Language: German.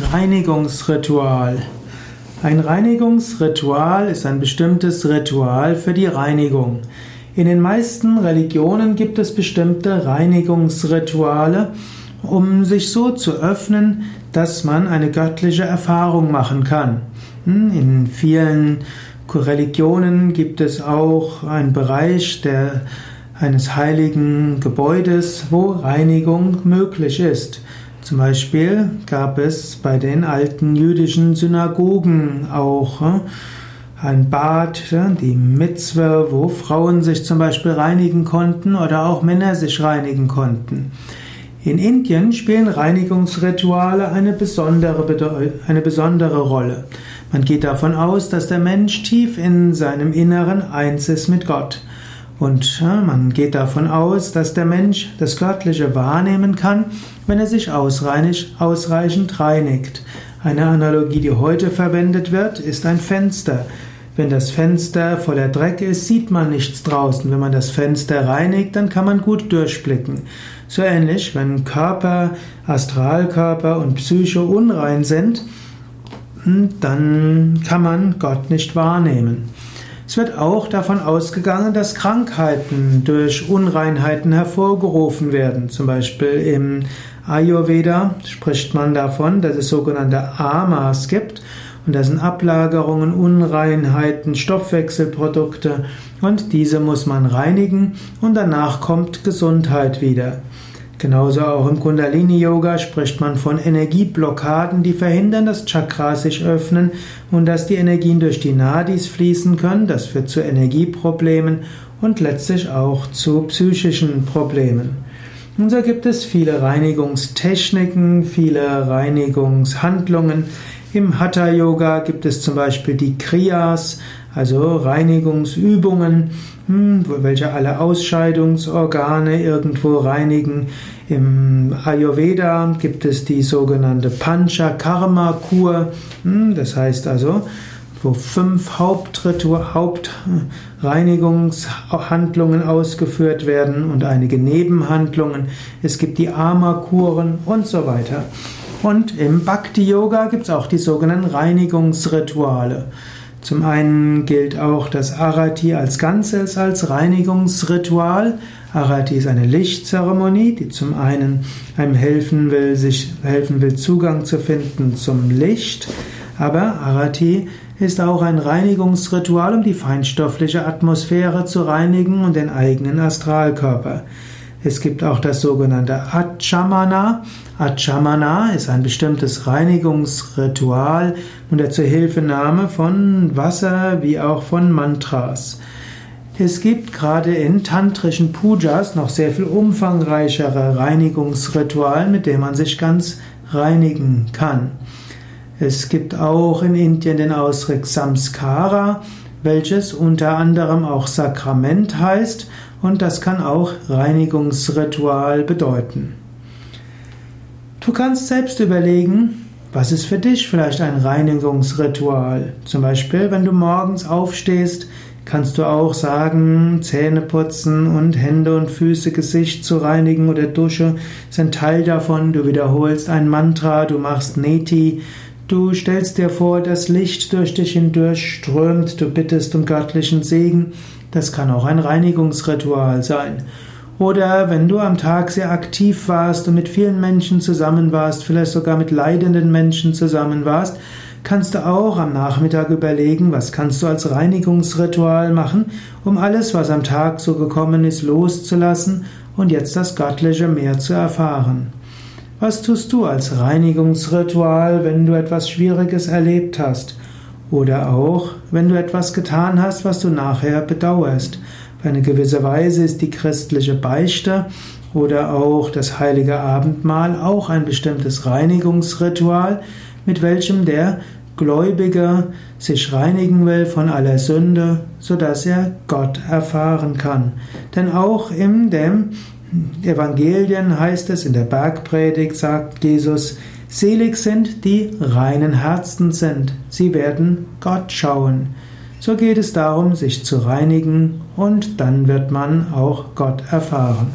Reinigungsritual. Ein Reinigungsritual ist ein bestimmtes Ritual für die Reinigung. In den meisten Religionen gibt es bestimmte Reinigungsrituale, um sich so zu öffnen, dass man eine göttliche Erfahrung machen kann. Hm, in vielen Religionen gibt es auch einen Bereich der, eines heiligen Gebäudes, wo Reinigung möglich ist. Zum Beispiel gab es bei den alten jüdischen Synagogen auch äh, ein Bad, die Mitzwe, wo Frauen sich zum Beispiel reinigen konnten oder auch Männer sich reinigen konnten. In Indien spielen Reinigungsrituale eine besondere, eine besondere Rolle. Man geht davon aus, dass der Mensch tief in seinem Inneren eins ist mit Gott. Und man geht davon aus, dass der Mensch das Göttliche wahrnehmen kann, wenn er sich ausreichend reinigt. Eine Analogie, die heute verwendet wird, ist ein Fenster. Wenn das Fenster voller Dreck ist, sieht man nichts draußen. Wenn man das Fenster reinigt, dann kann man gut durchblicken. So ähnlich, wenn Körper, Astralkörper und Psyche unrein sind, hm, dann kann man Gott nicht wahrnehmen. Es wird auch davon ausgegangen, dass Krankheiten durch Unreinheiten hervorgerufen werden. Zum Beispiel im Ayurveda spricht man davon, dass es sogenannte Amas gibt. Und das sind Ablagerungen, Unreinheiten, Stoffwechselprodukte. Und diese muss man reinigen und danach kommt Gesundheit wieder. Genauso auch im Kundalini-Yoga spricht man von Energieblockaden, die verhindern, dass Chakras sich öffnen und dass die Energien durch die Nadis fließen können. Das führt zu Energieproblemen und letztlich auch zu psychischen Problemen. Und so gibt es viele Reinigungstechniken, viele Reinigungshandlungen. Im Hatha Yoga gibt es zum Beispiel die Kriyas, also Reinigungsübungen, hm, welche alle Ausscheidungsorgane irgendwo reinigen. Im Ayurveda gibt es die sogenannte Panchakarma-Kur, hm, das heißt also, wo fünf Hauptreinigungshandlungen ausgeführt werden und einige Nebenhandlungen. Es gibt die Ama-Kuren und so weiter. Und im Bhakti-Yoga gibt es auch die sogenannten Reinigungsrituale. Zum einen gilt auch das Arati als Ganzes als Reinigungsritual. Arati ist eine Lichtzeremonie, die zum einen einem helfen will, sich helfen will, Zugang zu finden zum Licht. Aber Arati ist auch ein Reinigungsritual, um die feinstoffliche Atmosphäre zu reinigen und den eigenen Astralkörper. Es gibt auch das sogenannte Achamana. Achamana ist ein bestimmtes Reinigungsritual unter Zuhilfenahme von Wasser wie auch von Mantras. Es gibt gerade in tantrischen Pujas noch sehr viel umfangreichere Reinigungsrituale, mit denen man sich ganz reinigen kann. Es gibt auch in Indien den Ausdruck Samskara, welches unter anderem auch Sakrament heißt und das kann auch Reinigungsritual bedeuten. Du kannst selbst überlegen, was ist für dich vielleicht ein Reinigungsritual? Zum Beispiel, wenn du morgens aufstehst, kannst du auch sagen, Zähne putzen und Hände und Füße, Gesicht zu reinigen oder Dusche ein Teil davon. Du wiederholst ein Mantra, du machst Neti, du stellst dir vor, das Licht durch dich hindurch strömt, du bittest um göttlichen Segen. Das kann auch ein Reinigungsritual sein. Oder wenn du am Tag sehr aktiv warst und mit vielen Menschen zusammen warst, vielleicht sogar mit leidenden Menschen zusammen warst, kannst du auch am Nachmittag überlegen, was kannst du als Reinigungsritual machen, um alles, was am Tag so gekommen ist, loszulassen und jetzt das Göttliche mehr zu erfahren. Was tust du als Reinigungsritual, wenn du etwas Schwieriges erlebt hast? Oder auch, wenn du etwas getan hast, was du nachher bedauerst. Auf eine gewisse Weise ist die christliche Beichte oder auch das heilige Abendmahl auch ein bestimmtes Reinigungsritual, mit welchem der Gläubige sich reinigen will von aller Sünde, so dass er Gott erfahren kann. Denn auch in dem Evangelien heißt es, in der Bergpredigt sagt Jesus, Selig sind, die reinen Herzen sind, sie werden Gott schauen. So geht es darum, sich zu reinigen und dann wird man auch Gott erfahren.